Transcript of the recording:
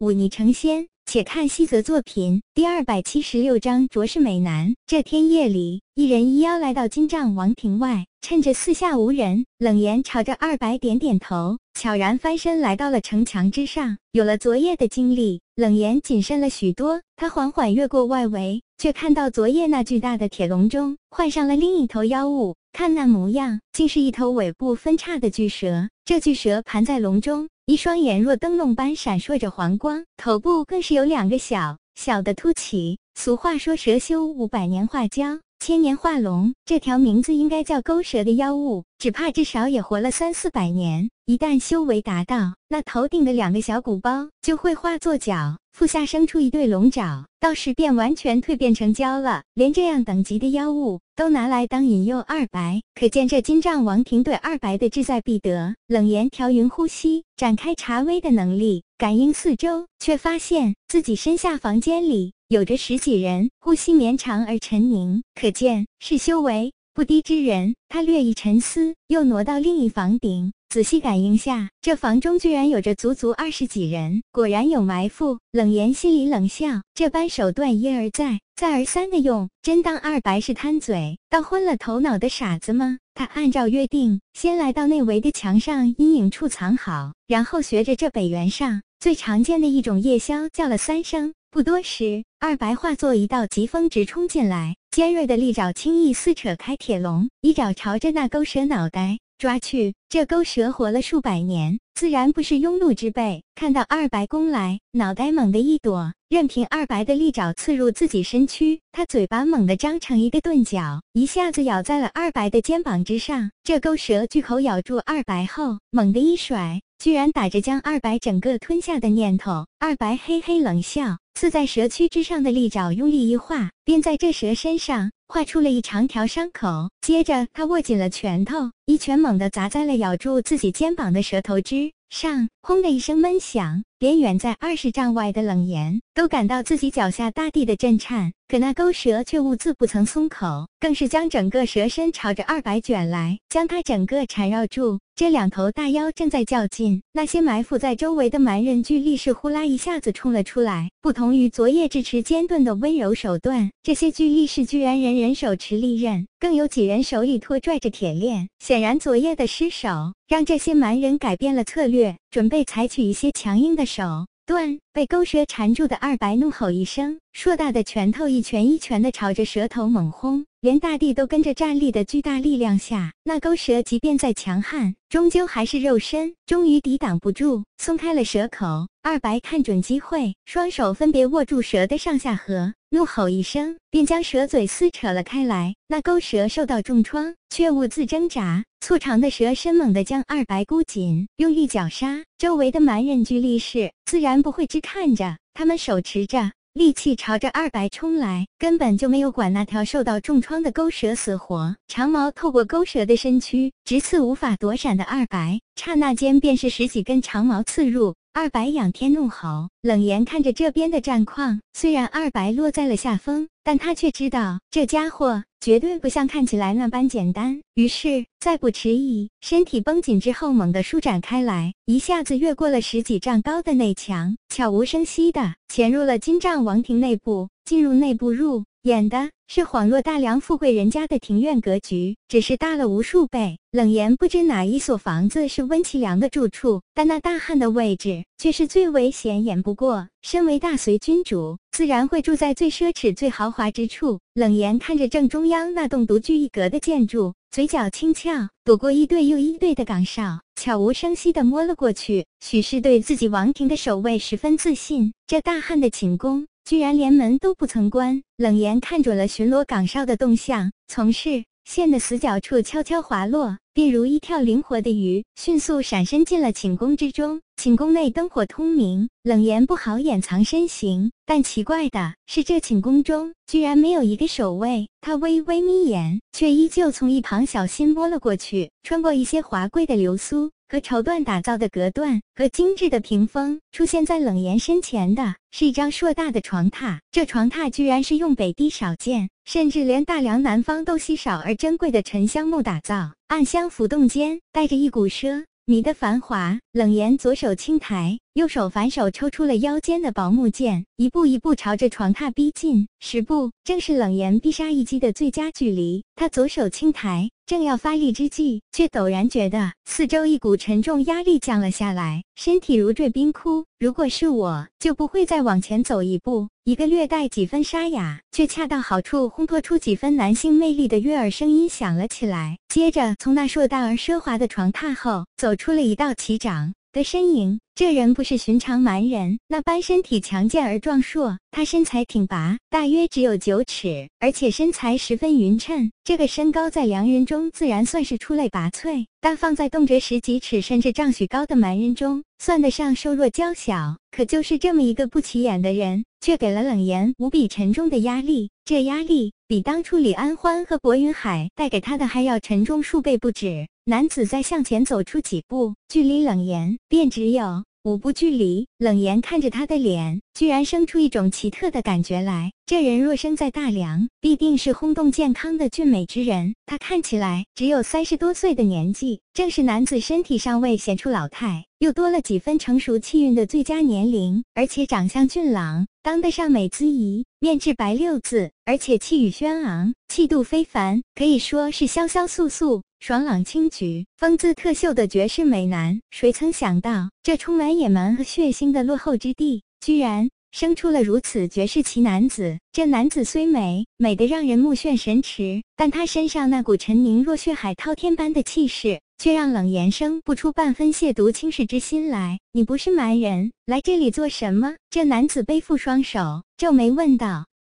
忤逆成仙。且看西泽作品第二百七十六章，着实美男。这天夜里，一人一妖来到金帐王庭外，趁着四下无人，冷言朝着二白点点头，悄然翻身来到了城墙之上。有了昨夜的经历，冷言谨慎了许多。他缓缓越过外围，却看到昨夜那巨大的铁笼中换上了另一头妖物。看那模样，竟是一头尾部分叉的巨蛇。这巨蛇盘在笼中。一双眼若灯笼般闪烁着黄光，头部更是有两个小小的凸起。俗话说，蛇修五百年画蛟，千年化龙。这条名字应该叫钩蛇的妖物，只怕至少也活了三四百年。一旦修为达到，那头顶的两个小鼓包就会化作角，腹下生出一对龙爪，到时便完全蜕变成蛟了。连这样等级的妖物都拿来当引诱二白，可见这金帐王庭对二白的志在必得。冷言调匀呼吸，展开查微的能力，感应四周，却发现自己身下房间里有着十几人，呼吸绵长而沉凝，可见是修为不低之人。他略一沉思，又挪到另一房顶。仔细感应下，这房中居然有着足足二十几人，果然有埋伏。冷言心里冷笑，这般手段一而再、再而三的用，真当二白是贪嘴、当昏了头脑的傻子吗？他按照约定，先来到内围的墙上阴影处藏好，然后学着这北原上最常见的一种夜宵叫了三声。不多时，二白化作一道疾风直冲进来，尖锐的利爪轻易撕扯开铁笼，一爪朝着那钩蛇脑袋。抓去！这钩蛇活了数百年，自然不是庸碌之辈。看到二白攻来，脑袋猛地一躲，任凭二白的利爪刺入自己身躯。他嘴巴猛地张成一个钝角，一下子咬在了二白的肩膀之上。这钩蛇巨口咬住二白后，猛地一甩，居然打着将二白整个吞下的念头。二白嘿嘿冷笑，刺在蛇躯之上的利爪用力一划，便在这蛇身上。划出了一长条伤口，接着他握紧了拳头，一拳猛地砸在了咬住自己肩膀的蛇头之上，轰的一声闷响，连远在二十丈外的冷言都感到自己脚下大地的震颤。可那钩蛇却兀自不曾松口，更是将整个蛇身朝着二白卷来，将他整个缠绕住。这两头大妖正在较劲，那些埋伏在周围的蛮人巨力士呼啦一下子冲了出来。不同于昨夜智持尖钝的温柔手段，这些巨力士居然人人手持利刃，更有几人手里拖拽着铁链。显然昨夜的失手，让这些蛮人改变了策略，准备采取一些强硬的手。断被钩蛇缠住的二白怒吼一声，硕大的拳头一拳一拳的朝着蛇头猛轰，连大地都跟着站立的巨大力量下，那钩蛇即便再强悍，终究还是肉身，终于抵挡不住，松开了蛇口。二白看准机会，双手分别握住蛇的上下颌，怒吼一声，便将蛇嘴撕扯了开来。那钩蛇受到重创，却兀自挣扎。粗长的蛇身猛地将二白箍紧，用力绞杀。周围的蛮人居力士自然不会只看着，他们手持着利器朝着二白冲来，根本就没有管那条受到重创的钩蛇死活。长矛透过钩蛇的身躯，直刺无法躲闪的二白，刹那间便是十几根长矛刺入。二白仰天怒吼，冷言看着这边的战况，虽然二白落在了下风，但他却知道这家伙。绝对不像看起来那般简单。于是，再不迟疑，身体绷紧之后，猛地舒展开来，一下子越过了十几丈高的内墙，悄无声息地潜入了金帐王庭内部。进入内部入演的是恍若大梁富贵人家的庭院格局，只是大了无数倍。冷言不知哪一所房子是温其良的住处，但那大汉的位置却是最为显眼不过。身为大隋君主，自然会住在最奢侈、最豪华之处。冷言看着正中央那栋独具一格的建筑，嘴角轻翘，躲过一对又一对的岗哨，悄无声息地摸了过去。许是对自己王庭的守卫十分自信，这大汉的寝宫。居然连门都不曾关，冷言看准了巡逻岗哨的动向，从视线的死角处悄悄滑落，便如一条灵活的鱼，迅速闪身进了寝宫之中。寝宫内灯火通明，冷言不好掩藏身形，但奇怪的是，这寝宫中居然没有一个守卫。他微微眯眼，却依旧从一旁小心摸了过去，穿过一些华贵的流苏。和绸缎打造的隔断和精致的屏风，出现在冷言身前的是一张硕大的床榻。这床榻居然是用北地少见，甚至连大梁南方都稀少而珍贵的沉香木打造。暗香浮动间，带着一股奢你的繁华。冷言左手轻抬，右手反手抽出了腰间的宝木剑，一步一步朝着床榻逼近。十步，正是冷言必杀一击的最佳距离。他左手轻抬，正要发力之际，却陡然觉得四周一股沉重压力降了下来，身体如坠冰窟。如果是我，就不会再往前走一步。一个略带几分沙哑，却恰到好处烘托出几分男性魅力的悦耳声音响了起来。接着，从那硕大而奢华的床榻后，走出了一道奇掌的身影。这人不是寻常蛮人，那般身体强健而壮硕。他身材挺拔，大约只有九尺，而且身材十分匀称。这个身高在良人中自然算是出类拔萃，但放在动辄十几尺甚至丈许高的蛮人中，算得上瘦弱娇小。可就是这么一个不起眼的人，却给了冷言无比沉重的压力。这压力比当初李安欢和薄云海带给他的还要沉重数倍不止。男子再向前走出几步，距离冷言便只有。五步距离，冷言看着他的脸，居然生出一种奇特的感觉来。这人若生在大梁，必定是轰动健康的俊美之人。他看起来只有三十多岁的年纪，正是男子身体尚未显出老态，又多了几分成熟气韵的最佳年龄。而且长相俊朗，当得上美姿仪，面质白六字，而且气宇轩昂，气度非凡，可以说是潇潇肃肃。爽朗轻举、风姿特秀的绝世美男，谁曾想到这充满野蛮和血腥的落后之地，居然生出了如此绝世奇男子？这男子虽美，美得让人目眩神驰，但他身上那股沉凝若血海滔天般的气势，却让冷言生不出半分亵渎轻视之心来。你不是蛮人，来这里做什么？这男子背负双手，皱眉问道。